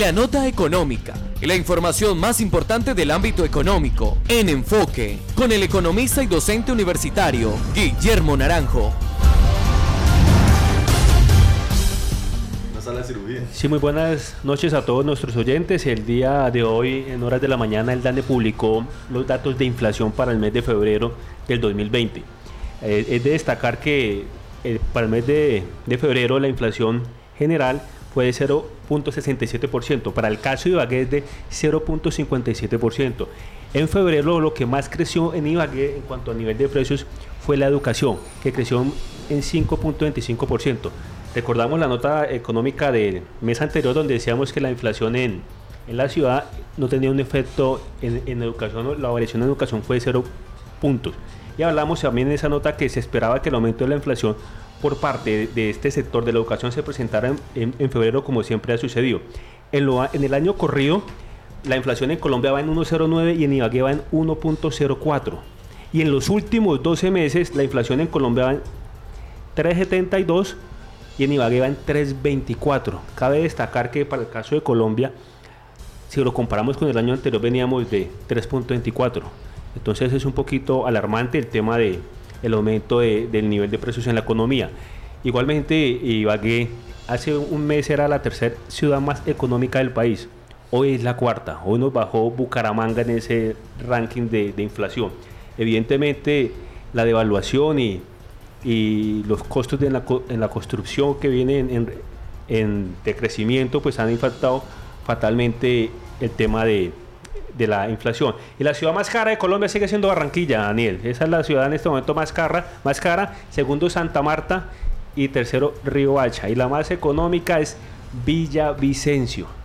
La nota económica y la información más importante del ámbito económico en enfoque con el economista y docente universitario Guillermo Naranjo. cirugía. Sí, muy buenas noches a todos nuestros oyentes. El día de hoy, en horas de la mañana, el DANE publicó los datos de inflación para el mes de febrero del 2020. Eh, es de destacar que eh, para el mes de, de febrero la inflación general fue de 0.67%. Para el caso de Ibagué es de 0.57%. En febrero lo que más creció en Ibagué en cuanto a nivel de precios fue la educación, que creció en 5.25%. Recordamos la nota económica del mes anterior donde decíamos que la inflación en, en la ciudad no tenía un efecto en, en, educación, la variación en educación fue de 0 puntos. Y hablamos también en esa nota que se esperaba que el aumento de la inflación por parte de este sector de la educación se presentara en, en febrero como siempre ha sucedido. En, lo, en el año corrido, la inflación en Colombia va en 1,09 y en Ibagué va en 1.04. Y en los últimos 12 meses, la inflación en Colombia va en 3,72 y en Ibagué va en 3.24. Cabe destacar que para el caso de Colombia, si lo comparamos con el año anterior, veníamos de 3.24. Entonces es un poquito alarmante el tema de el aumento de, del nivel de precios en la economía. Igualmente, Ibagué hace un mes era la tercera ciudad más económica del país. Hoy es la cuarta. Hoy nos bajó Bucaramanga en ese ranking de, inflación. Evidentemente, la devaluación y los costos de en la construcción que vienen en, en, de crecimiento pues han impactado fatalmente el tema de, de, la inflación. Y la ciudad más cara de Colombia sigue siendo Barranquilla, Daniel. Esa es la ciudad en este momento más cara, más cara segundo Santa Marta y tercero Río Hacha. Y la más económica es Villavicencio.